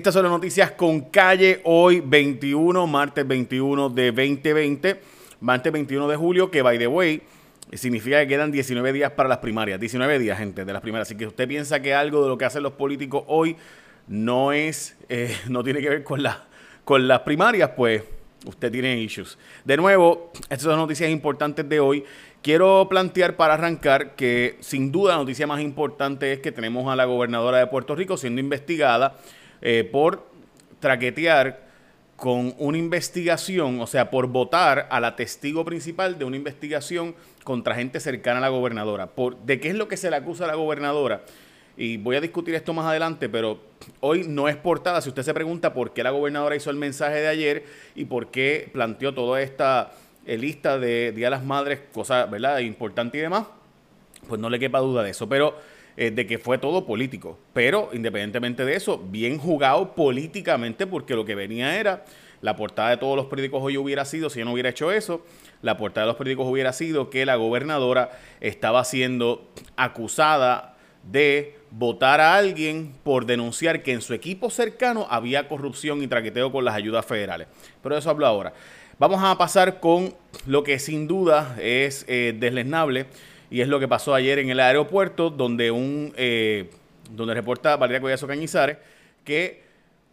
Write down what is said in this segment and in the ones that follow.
Estas son las noticias con calle hoy 21, martes 21 de 2020, martes 21 de julio, que by the way significa que quedan 19 días para las primarias, 19 días gente de las primarias, así que usted piensa que algo de lo que hacen los políticos hoy no es, eh, no tiene que ver con, la, con las primarias, pues usted tiene issues. De nuevo, estas son las noticias importantes de hoy. Quiero plantear para arrancar que sin duda la noticia más importante es que tenemos a la gobernadora de Puerto Rico siendo investigada eh, por traquetear con una investigación, o sea, por votar a la testigo principal de una investigación contra gente cercana a la gobernadora. Por, ¿De qué es lo que se le acusa a la gobernadora? Y voy a discutir esto más adelante, pero hoy no es portada. Si usted se pregunta por qué la gobernadora hizo el mensaje de ayer y por qué planteó toda esta eh, lista de Día de las Madres, cosas, ¿verdad?, importante y demás, pues no le quepa duda de eso. Pero eh, de que fue todo político. Pero independientemente de eso, bien jugado políticamente porque lo que venía era, la portada de todos los periódicos hoy hubiera sido, si yo no hubiera hecho eso, la portada de los periódicos hubiera sido que la gobernadora estaba siendo acusada de votar a alguien por denunciar que en su equipo cercano había corrupción y traqueteo con las ayudas federales. Pero de eso hablo ahora. Vamos a pasar con lo que sin duda es eh, y es lo que pasó ayer en el aeropuerto, donde un eh, donde reporta Valeria Collazo Cañizares que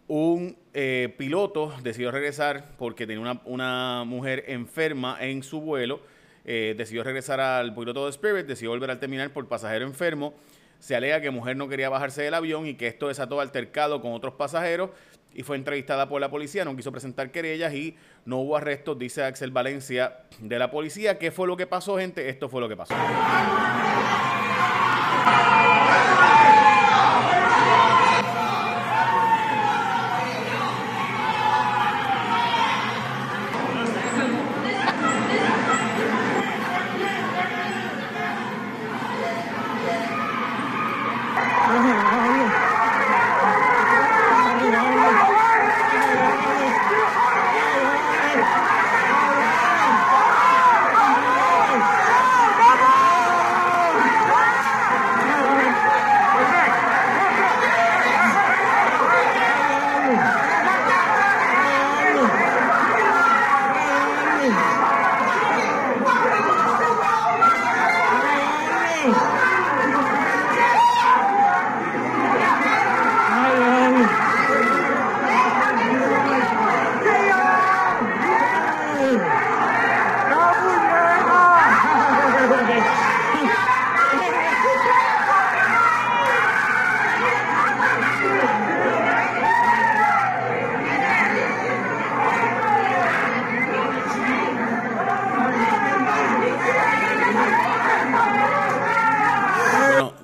un eh, piloto decidió regresar porque tenía una, una mujer enferma en su vuelo. Eh, decidió regresar al piloto de Spirit, decidió volver al terminal por pasajero enfermo. Se alega que mujer no quería bajarse del avión y que esto desató altercado con otros pasajeros y fue entrevistada por la policía, no quiso presentar querellas y no hubo arrestos, dice Axel Valencia de la policía. ¿Qué fue lo que pasó, gente? Esto fue lo que pasó.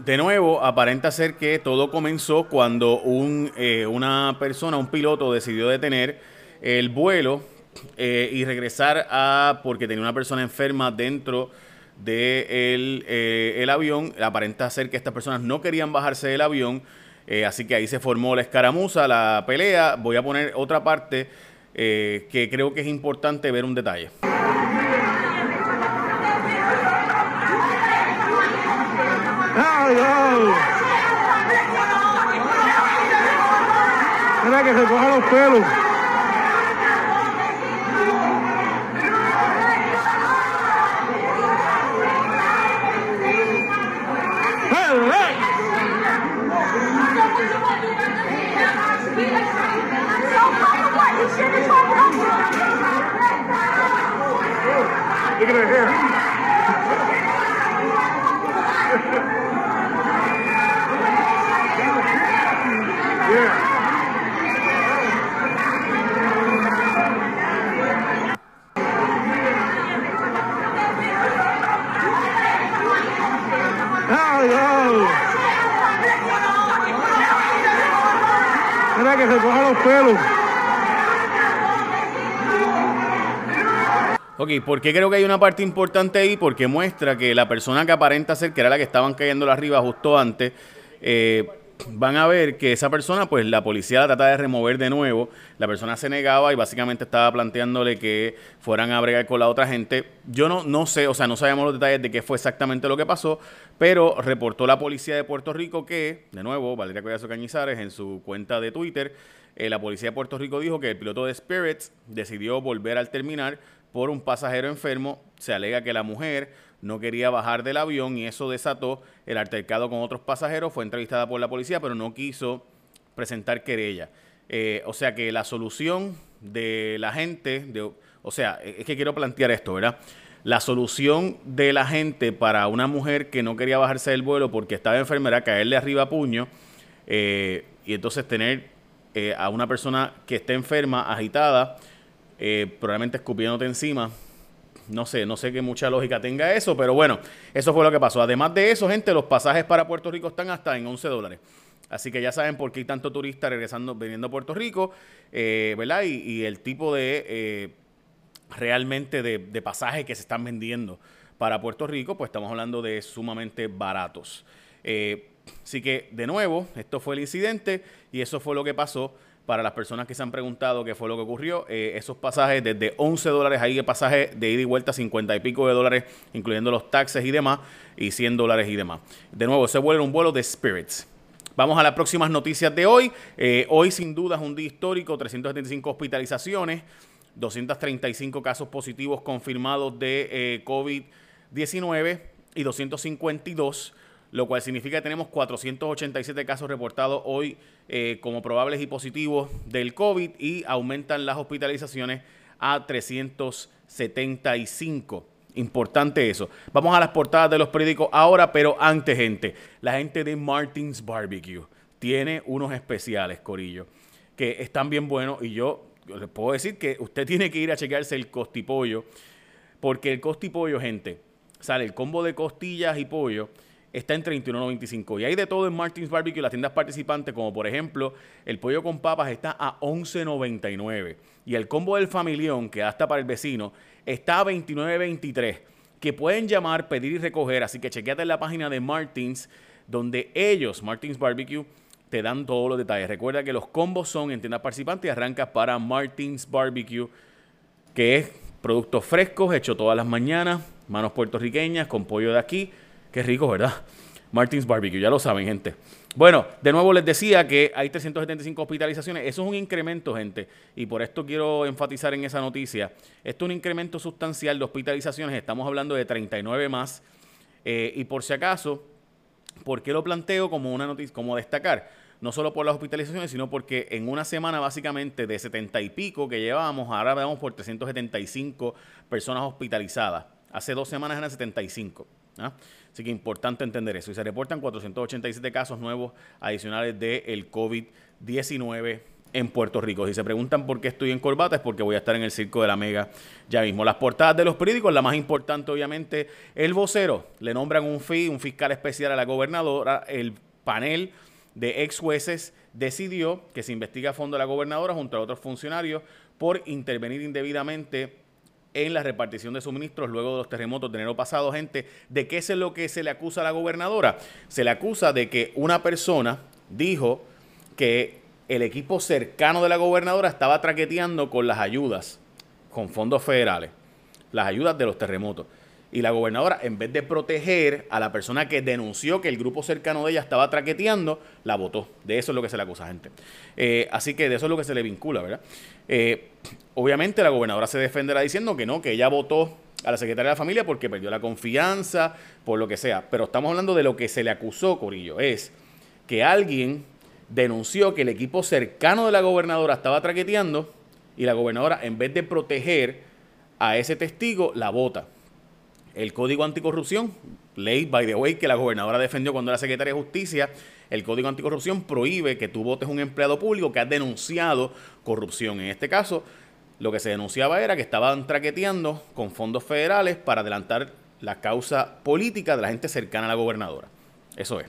De nuevo, aparenta ser que todo comenzó cuando un, eh, una persona, un piloto, decidió detener el vuelo eh, y regresar a, porque tenía una persona enferma dentro del de eh, el avión. Aparenta ser que estas personas no querían bajarse del avión, así que ahí se formó la escaramuza, la pelea. Voy a poner otra parte que creo que es importante ver un detalle. Mira que se coja los pelos. Look at her hair. Ok, ¿por qué creo que hay una parte importante ahí? Porque muestra que la persona que aparenta ser, que era la que estaban cayendo arriba justo antes, eh, van a ver que esa persona, pues la policía la trata de remover de nuevo. La persona se negaba y básicamente estaba planteándole que fueran a bregar con la otra gente. Yo no, no sé, o sea, no sabemos los detalles de qué fue exactamente lo que pasó, pero reportó la policía de Puerto Rico que, de nuevo, Valeria Collazo Cañizares en su cuenta de Twitter, eh, la policía de Puerto Rico dijo que el piloto de Spirits decidió volver al terminar por un pasajero enfermo. Se alega que la mujer no quería bajar del avión y eso desató el altercado con otros pasajeros. Fue entrevistada por la policía, pero no quiso presentar querella. Eh, o sea que la solución de la gente, de, o sea, es que quiero plantear esto, ¿verdad? La solución de la gente para una mujer que no quería bajarse del vuelo porque estaba enferma era caerle arriba a puño eh, y entonces tener eh, a una persona que esté enferma, agitada, probablemente escupiéndote encima. No sé, no sé qué mucha lógica tenga eso, pero bueno, eso fue lo que pasó. Además de eso, gente, los pasajes para Puerto Rico están hasta en 11 dólares. Así que ya saben por qué hay tanto turista regresando, viniendo a Puerto Rico, eh, ¿verdad? Y, el tipo de eh, realmente de, pasajes que se están vendiendo para Puerto Rico, pues estamos hablando de sumamente baratos. Eh, así que, de nuevo, esto fue el incidente y eso fue lo que pasó. Para las personas que se han preguntado qué fue lo que ocurrió, esos pasajes desde 11 dólares, ahí de pasaje de ida y vuelta 50 y pico de dólares, incluyendo los taxes y demás, y 100 dólares y demás. De nuevo, se vuelve un vuelo de Spirits. Vamos a las próximas noticias de hoy. Eh, hoy sin duda es un día histórico, 375 hospitalizaciones, 235 casos positivos confirmados de eh, COVID-19 y 252 lo cual significa que tenemos 487 casos reportados hoy eh, como probables y positivos del COVID y aumentan las hospitalizaciones a 375. Importante eso. Vamos a las portadas de los periódicos ahora, pero antes, gente, la gente de Martins Barbecue tiene unos especiales, Corillo, que están bien buenos y yo les puedo decir que usted tiene que ir a chequearse el costipollo, porque el costipollo, gente, sale el combo de costillas y pollo está en 31.95 y hay de todo en Martins Barbecue, las tiendas participantes, como por ejemplo el pollo con papas está a 11.99 y el combo del familión, que hasta para el vecino, está a 29.23, que pueden llamar, pedir y recoger. Así que chequeate en la página de Martins, donde ellos, Martins Barbecue, te dan todos los detalles. Recuerda que los combos son en tiendas participantes y arranca para Martins Barbecue, que es productos frescos, hechos todas las mañanas, manos puertorriqueñas, con pollo de aquí. Qué rico, ¿verdad? Martins Barbecue, ya lo saben, gente. Bueno, de nuevo les decía que hay 375 hospitalizaciones. Eso es un incremento, gente. Y por esto quiero enfatizar en esa noticia. Esto es un incremento sustancial de hospitalizaciones. Estamos hablando de 39 más. Eh, y por si acaso, ¿por qué lo planteo como una noticia, como destacar? No solo por las hospitalizaciones, sino porque en una semana básicamente de 70 y pico que llevábamos, ahora vamos por 375 personas hospitalizadas. Hace dos semanas eran 75. ¿Ah? Así que importante entender eso. Y se reportan 487 casos nuevos adicionales del COVID-19 en Puerto Rico. Si se preguntan por qué estoy en corbata, es porque voy a estar en el Circo de la Mega ya mismo. Las portadas de los periódicos, la más importante, obviamente, el vocero. Le nombran un FI, un fiscal especial a la gobernadora. El panel de ex jueces decidió que se investiga a fondo a la gobernadora junto a otros funcionarios por intervenir indebidamente en la repartición de suministros luego de los terremotos de enero pasado, gente, ¿de qué es lo que se le acusa a la gobernadora? Se le acusa de que una persona dijo que el equipo cercano de la gobernadora estaba traqueteando con las ayudas, con fondos federales, las ayudas de los terremotos. Y la gobernadora, en vez de proteger a la persona que denunció que el grupo cercano de ella estaba traqueteando, la votó. De eso es lo que se le acusa, gente. Eh, así que de eso es lo que se le vincula, ¿verdad? Eh, obviamente la gobernadora se defenderá diciendo que no, que ella votó a la secretaria de la familia porque perdió la confianza, por lo que sea. Pero estamos hablando de lo que se le acusó, Corillo. Es que alguien denunció que el equipo cercano de la gobernadora estaba traqueteando y la gobernadora, en vez de proteger a ese testigo, la vota el Código Anticorrupción, ley, by the way, que la gobernadora defendió cuando era secretaria de Justicia, el Código Anticorrupción prohíbe que tú votes un empleado público que ha denunciado corrupción. En este caso, lo que se denunciaba era que estaban traqueteando con fondos federales para adelantar la causa política de la gente cercana a la gobernadora. Eso es.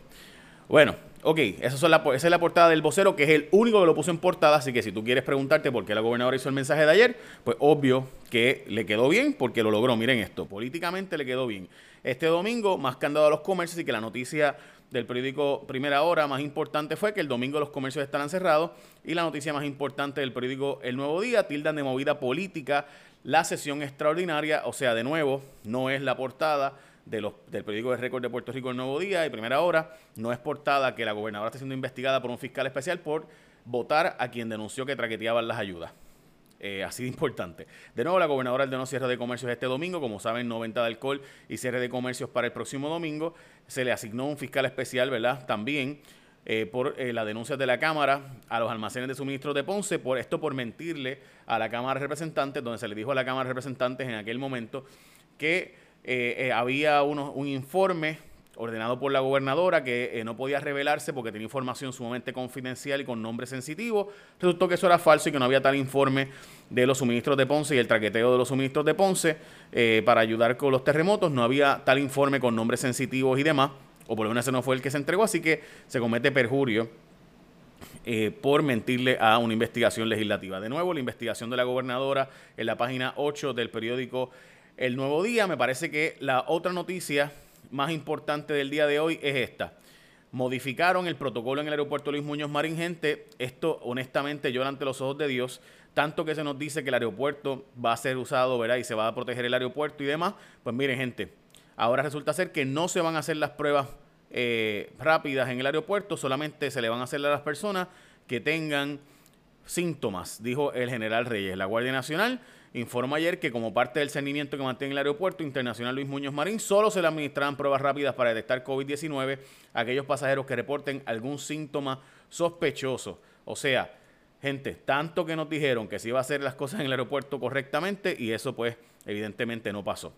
Bueno, Ok, esa, es la portada del vocero, que es el único que lo puso en portada, así que si tú quieres preguntarte por qué la gobernadora hizo el mensaje de ayer, pues obvio que le quedó bien porque lo logró. Miren esto, políticamente le quedó bien. Este domingo, más que han dado a los comercios y que la noticia del periódico Primera Hora más importante fue que el domingo los comercios estarán cerrados y la noticia más importante del periódico El Nuevo Día tildan de movida política la sesión extraordinaria, o sea, de nuevo, no es la portada del periódico de récord de Puerto Rico El Nuevo Día y Primera Hora. No es portada que la gobernadora está siendo investigada por un fiscal especial por votar a quien denunció que traqueteaban las ayudas. Eh, así de importante. De nuevo, la gobernadora ordenó cierre de comercios este domingo. Como saben, 90 de alcohol y cierre de comercios para el próximo domingo. Se le asignó un fiscal especial, ¿verdad? También eh, por eh, las denuncias de la Cámara a los almacenes de suministro de Ponce, por esto por mentirle a la Cámara de Representantes, donde se le dijo a la Cámara de Representantes en aquel momento que había un informe ordenado por la gobernadora que eh, no podía revelarse porque tenía información sumamente confidencial y con nombre sensitivo. Resultó que eso era falso y que no había tal informe de los suministros de Ponce y el traqueteo de los suministros de Ponce eh, para ayudar con los terremotos. No había tal informe con nombres sensitivos y demás, o por lo menos ese no fue el que se entregó, así que se comete perjurio. Eh, por mentirle a una investigación legislativa. De nuevo, la investigación de la gobernadora en la página 8 del periódico El Nuevo Día. Me parece que la otra noticia más importante del día de hoy es esta. Modificaron el protocolo en el aeropuerto Luis Muñoz Marín. Gente, esto honestamente llora ante los ojos de Dios. Tanto que se nos dice que el aeropuerto va a ser usado, ¿verdad? Y se va a proteger el aeropuerto y demás. Pues miren, gente, ahora resulta ser que no se van a hacer las pruebas eh, rápidas en el aeropuerto, solamente se le van a hacer a las personas que tengan síntomas, dijo el general Reyes. La Guardia Nacional informa ayer que como parte del cernimiento que mantiene el Aeropuerto Internacional Luis Muñoz Marín, solo se le administrarán pruebas rápidas para detectar COVID-19 a aquellos pasajeros que reporten algún síntoma sospechoso. O sea, gente, tanto que nos dijeron que se iba a hacer las cosas en el aeropuerto correctamente y eso pues evidentemente no pasó.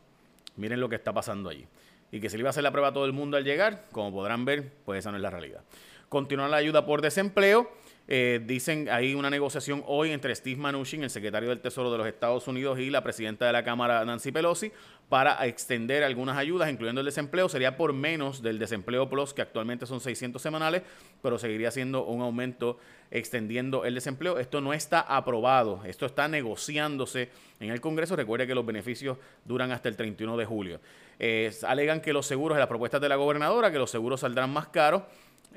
Miren lo que está pasando allí. Y que se le iba a hacer la prueba a todo el mundo al llegar, como podrán ver, pues esa no es la realidad. Continúa la ayuda por desempleo. Eh, dicen hay una negociación hoy entre Steve Mnuchin, el secretario del Tesoro de los Estados Unidos, y la presidenta de la Cámara, Nancy Pelosi, para extender algunas ayudas, incluyendo el desempleo. Sería por menos del desempleo plus, que actualmente son 600 semanales, pero seguiría siendo un aumento extendiendo el desempleo. Esto no está aprobado, esto está negociándose en el Congreso. Recuerde que los beneficios duran hasta el 31 de julio. Eh, alegan que los seguros, de las propuestas de la gobernadora, que los seguros saldrán más caros,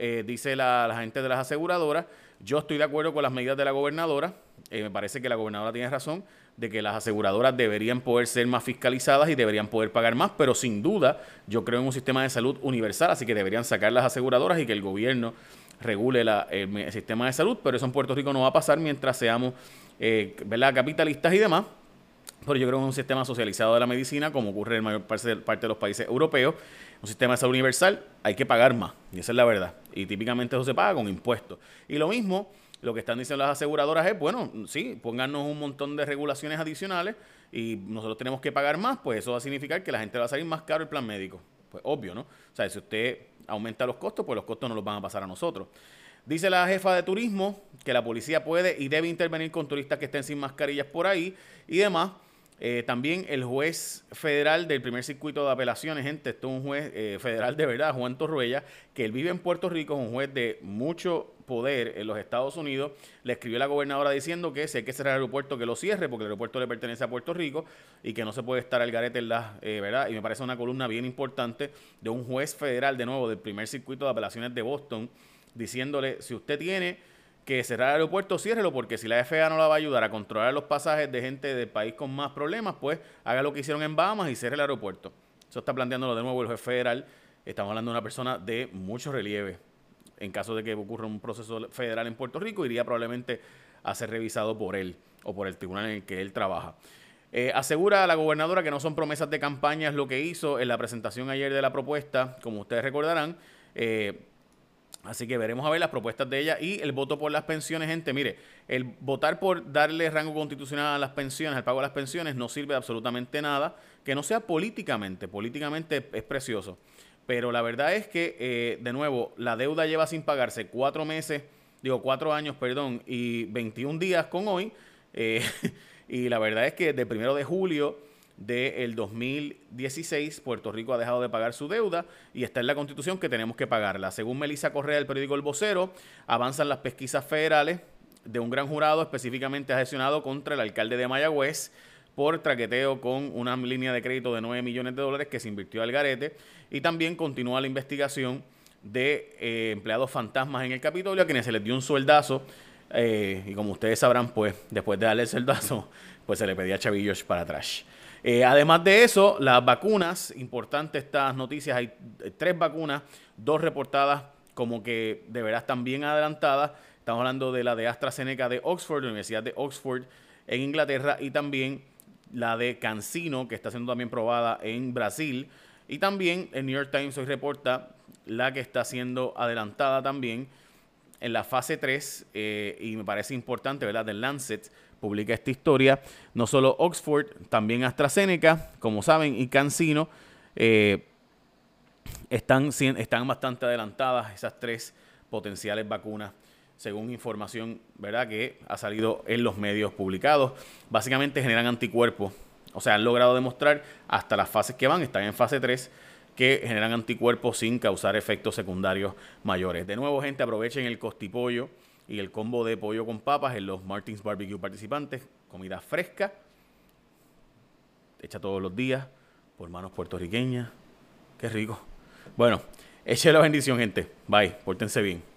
eh, dice la, la gente de las aseguradoras. Yo estoy de acuerdo con las medidas de la gobernadora. Eh, me parece que la gobernadora tiene razón de que las aseguradoras deberían poder ser más fiscalizadas y deberían poder pagar más, pero sin duda yo creo en un sistema de salud universal, así que deberían sacar las aseguradoras y que el gobierno regule el, sistema de salud, pero eso en Puerto Rico no va a pasar mientras seamos eh, capitalistas y demás. Pero yo creo en un sistema socializado de la medicina, como ocurre en la mayor parte de los países europeos, un sistema de salud universal, hay que pagar más. Y esa es la verdad. Y típicamente eso se paga con impuestos. Y lo mismo, lo que están diciendo las aseguradoras es, bueno, sí, pónganos un montón de regulaciones adicionales y nosotros tenemos que pagar más, pues eso va a significar que la gente va a salir más caro el plan médico. Pues obvio, ¿no? O sea, si usted aumenta los costos, pues los costos no los van a pasar a nosotros. Dice la jefa de turismo que la policía puede y debe intervenir con turistas que estén sin mascarillas por ahí y demás. Eh, también el juez federal del primer circuito de apelaciones, gente, esto es un juez eh, federal de verdad, Juan Torruella, que él vive en Puerto Rico, es un juez de mucho poder en los Estados Unidos, le escribió a la gobernadora diciendo que si hay que cerrar el aeropuerto, que lo cierre, porque el aeropuerto le pertenece a Puerto Rico y que no se puede estar al garete en la, eh, ¿verdad? Y me parece una columna bien importante de un juez federal, de nuevo, del primer circuito de apelaciones de Boston, diciéndole, si usted tiene que cerrar el aeropuerto, ciérrelo, porque si la FAA no la va a ayudar a controlar los pasajes de gente del país con más problemas, pues haga lo que hicieron en Bahamas y cierre el aeropuerto. Eso está planteándolo de nuevo el juez federal. Estamos hablando de una persona de mucho relieve. En caso de que ocurra un proceso federal en Puerto Rico, iría probablemente a ser revisado por él o por el tribunal en el que él trabaja. Eh, asegura a la gobernadora que no son promesas de campaña, es lo que hizo en la presentación ayer de la propuesta, como ustedes recordarán. Eh, Así que veremos a ver las propuestas de ella y el voto por las pensiones, gente. Mire, el votar por darle rango constitucional a las pensiones, al pago de las pensiones, no sirve de absolutamente nada que no sea políticamente. Políticamente es precioso. Pero la verdad es que, eh, de nuevo, la deuda lleva sin pagarse cuatro meses, digo, cuatro años, perdón, y 21 días con hoy. Eh, y la verdad es que de primero de julio del 2016, Puerto Rico ha dejado de pagar su deuda y está en la constitución que tenemos que pagarla. Según Melissa Correa del periódico El Vocero, avanzan las pesquisas federales de un gran jurado específicamente gestionado contra el alcalde de Mayagüez por traqueteo con una línea de crédito de 9 millones de dólares que se invirtió al garete y también continúa la investigación de eh, empleados fantasmas en el Capitolio a quienes se les dio un sueldazo eh, y como ustedes sabrán pues después de darle el sueldazo pues se le pedía chavillos para atrás. Eh, además de eso, las vacunas, importante estas noticias, hay tres vacunas, dos reportadas como que de verdad están adelantadas. Estamos hablando de la de AstraZeneca de Oxford, la Universidad de Oxford en Inglaterra, y también la de Cancino, que está siendo también probada en Brasil. Y también el New York Times hoy reporta la que está siendo adelantada también en la fase 3, eh, y me parece importante, ¿verdad? Del Lancet publica esta historia. No solo Oxford, también AstraZeneca, como saben, y Cancino. Eh, están, están bastante adelantadas esas tres potenciales vacunas, según información ¿verdad? que ha salido en los medios publicados. Básicamente generan anticuerpos, o sea, han logrado demostrar hasta las fases que van, están en fase 3, que generan anticuerpos sin causar efectos secundarios mayores. De nuevo, gente, aprovechen el costipollo y el combo de pollo con papas en los Martins Barbecue participantes. Comida fresca, hecha todos los días por manos puertorriqueñas. Qué rico. Bueno, eche la bendición, gente. Bye. Pórtense bien.